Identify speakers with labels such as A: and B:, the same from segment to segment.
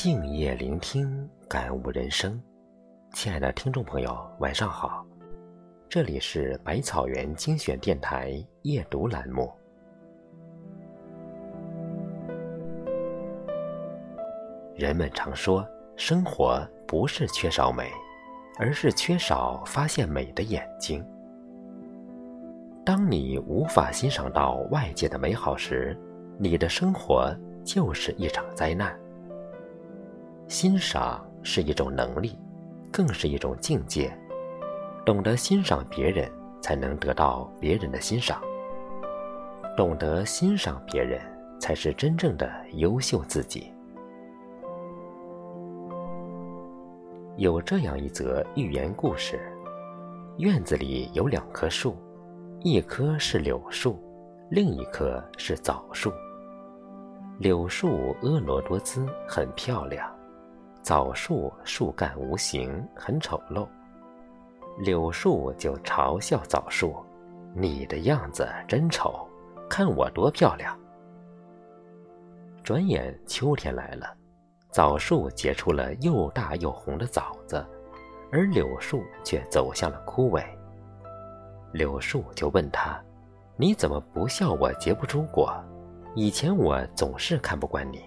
A: 静夜聆听，感悟人生。亲爱的听众朋友，晚上好，这里是百草园精选电台夜读栏目。人们常说，生活不是缺少美，而是缺少发现美的眼睛。当你无法欣赏到外界的美好时，你的生活就是一场灾难。欣赏是一种能力，更是一种境界。懂得欣赏别人，才能得到别人的欣赏。懂得欣赏别人，才是真正的优秀自己。有这样一则寓言故事：院子里有两棵树，一棵是柳树，另一棵是枣树。柳树婀娜多姿，很漂亮；枣树树干无形，很丑陋。柳树就嘲笑枣树：“你的样子真丑，看我多漂亮。”转眼秋天来了，枣树结出了又大又红的枣子，而柳树却走向了枯萎。柳树就问他：“你怎么不笑我结不出果？”以前我总是看不惯你。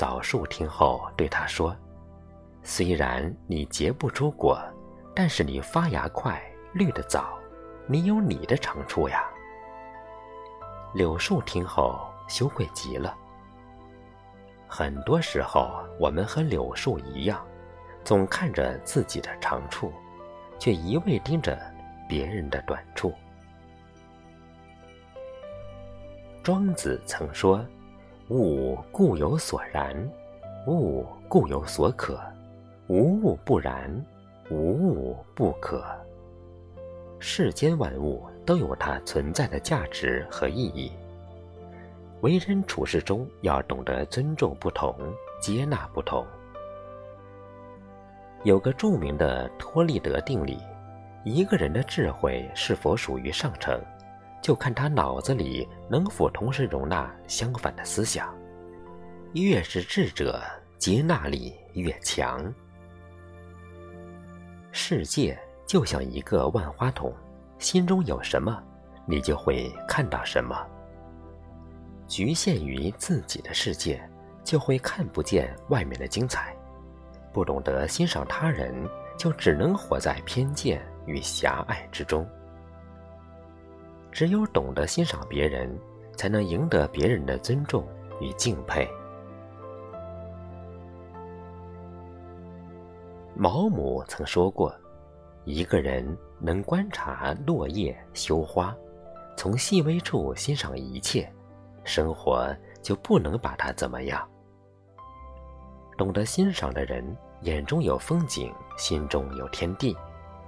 A: 枣树听后对他说：“虽然你结不出果，但是你发芽快，绿的早，你有你的长处呀。”柳树听后羞愧极了。很多时候，我们和柳树一样，总看着自己的长处，却一味盯着别人的短处。庄子曾说：“物固有所然，物固有所可，无物不然，无物不可。”世间万物都有它存在的价值和意义。为人处事中要懂得尊重不同，接纳不同。有个著名的托利德定理：一个人的智慧是否属于上乘？就看他脑子里能否同时容纳相反的思想，越是智者，接纳力越强。世界就像一个万花筒，心中有什么，你就会看到什么。局限于自己的世界，就会看不见外面的精彩；不懂得欣赏他人，就只能活在偏见与狭隘之中。只有懂得欣赏别人，才能赢得别人的尊重与敬佩。毛姆曾说过：“一个人能观察落叶、羞花，从细微处欣赏一切，生活就不能把他怎么样。”懂得欣赏的人，眼中有风景，心中有天地，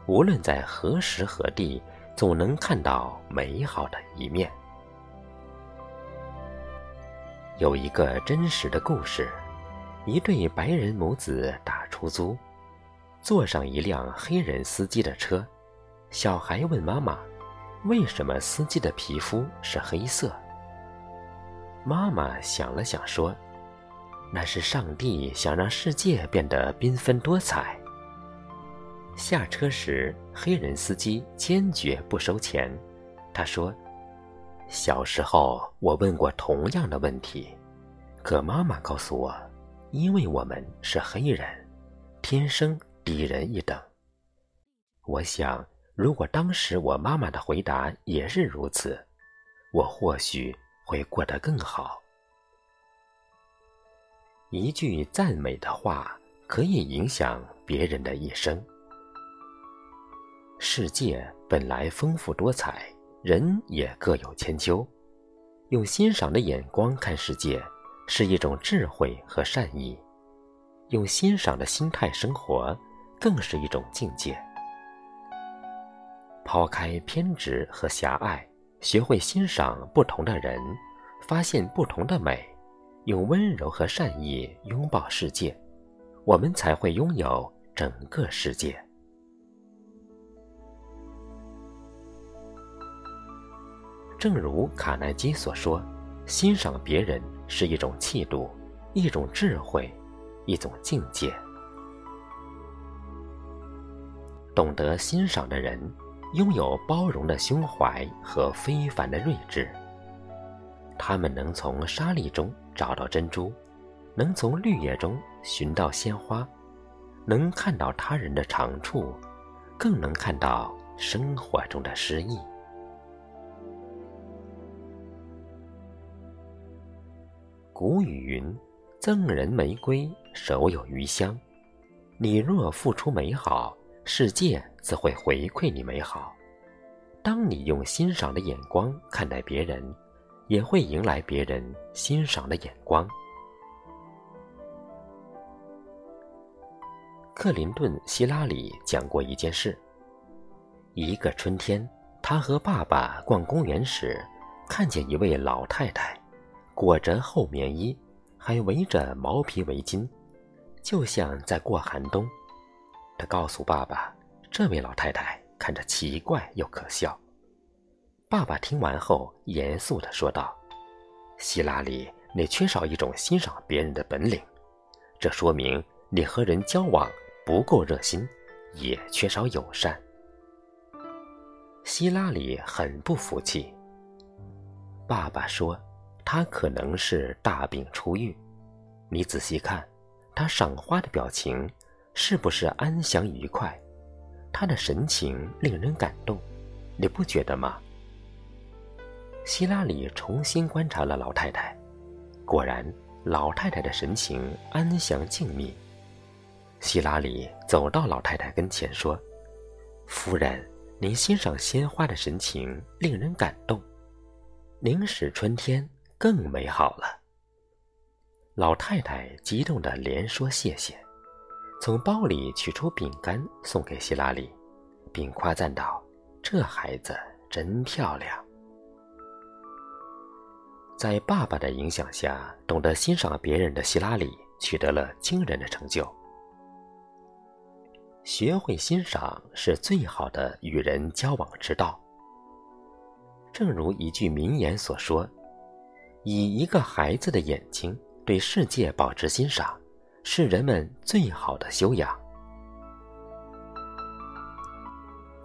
A: 无论在何时何地。总能看到美好的一面。有一个真实的故事：一对白人母子打出租，坐上一辆黑人司机的车。小孩问妈妈：“为什么司机的皮肤是黑色？”妈妈想了想说：“那是上帝想让世界变得缤纷多彩。”下车时，黑人司机坚决不收钱。他说：“小时候我问过同样的问题，可妈妈告诉我，因为我们是黑人，天生低人一等。我想，如果当时我妈妈的回答也是如此，我或许会过得更好。一句赞美的话，可以影响别人的一生。”世界本来丰富多彩，人也各有千秋。用欣赏的眼光看世界，是一种智慧和善意；用欣赏的心态生活，更是一种境界。抛开偏执和狭隘，学会欣赏不同的人，发现不同的美，用温柔和善意拥抱世界，我们才会拥有整个世界。正如卡耐基所说：“欣赏别人是一种气度，一种智慧，一种境界。懂得欣赏的人，拥有包容的胸怀和非凡的睿智。他们能从沙砾中找到珍珠，能从绿叶中寻到鲜花，能看到他人的长处，更能看到生活中的诗意。古语云：“赠人玫瑰，手有余香。”你若付出美好，世界自会回馈你美好。当你用欣赏的眼光看待别人，也会迎来别人欣赏的眼光。克林顿·希拉里讲过一件事：一个春天，他和爸爸逛公园时，看见一位老太太。裹着厚棉衣，还围着毛皮围巾，就像在过寒冬。他告诉爸爸，这位老太太看着奇怪又可笑。爸爸听完后，严肃地说道：“希拉里，你缺少一种欣赏别人的本领，这说明你和人交往不够热心，也缺少友善。”希拉里很不服气。爸爸说。他可能是大病初愈，你仔细看，他赏花的表情是不是安详愉快？他的神情令人感动，你不觉得吗？希拉里重新观察了老太太，果然，老太太的神情安详静谧。希拉里走到老太太跟前说：“夫人，您欣赏鲜花的神情令人感动，您使春天。”更美好了。老太太激动的连说谢谢，从包里取出饼干送给希拉里，并夸赞道：“这孩子真漂亮。”在爸爸的影响下，懂得欣赏别人的希拉里取得了惊人的成就。学会欣赏是最好的与人交往之道。正如一句名言所说。以一个孩子的眼睛对世界保持欣赏，是人们最好的修养。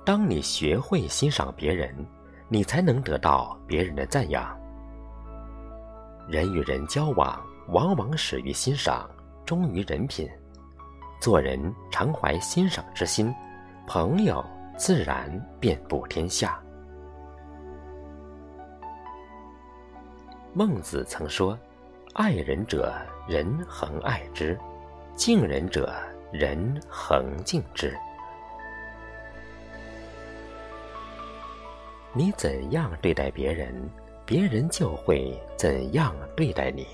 A: 当你学会欣赏别人，你才能得到别人的赞扬。人与人交往，往往始于欣赏，忠于人品。做人常怀欣赏之心，朋友自然遍布天下。孟子曾说：“爱人者，人恒爱之；敬人者，人恒敬之。”你怎样对待别人，别人就会怎样对待你。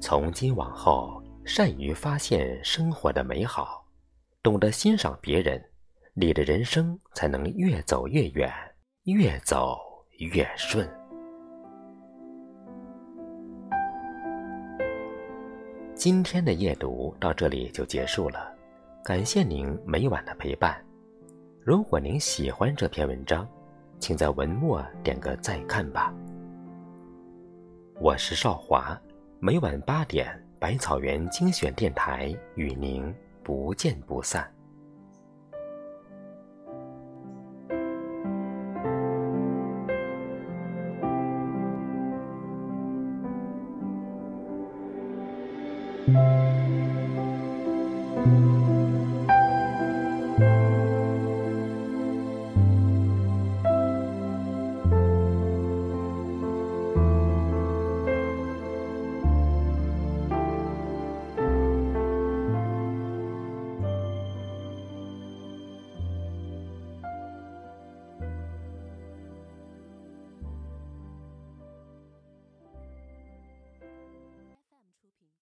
A: 从今往后，善于发现生活的美好，懂得欣赏别人，你的人生才能越走越远，越走越顺。今天的夜读到这里就结束了，感谢您每晚的陪伴。如果您喜欢这篇文章，请在文末点个再看吧。我是少华，每晚八点，百草园精选电台与您不见不散。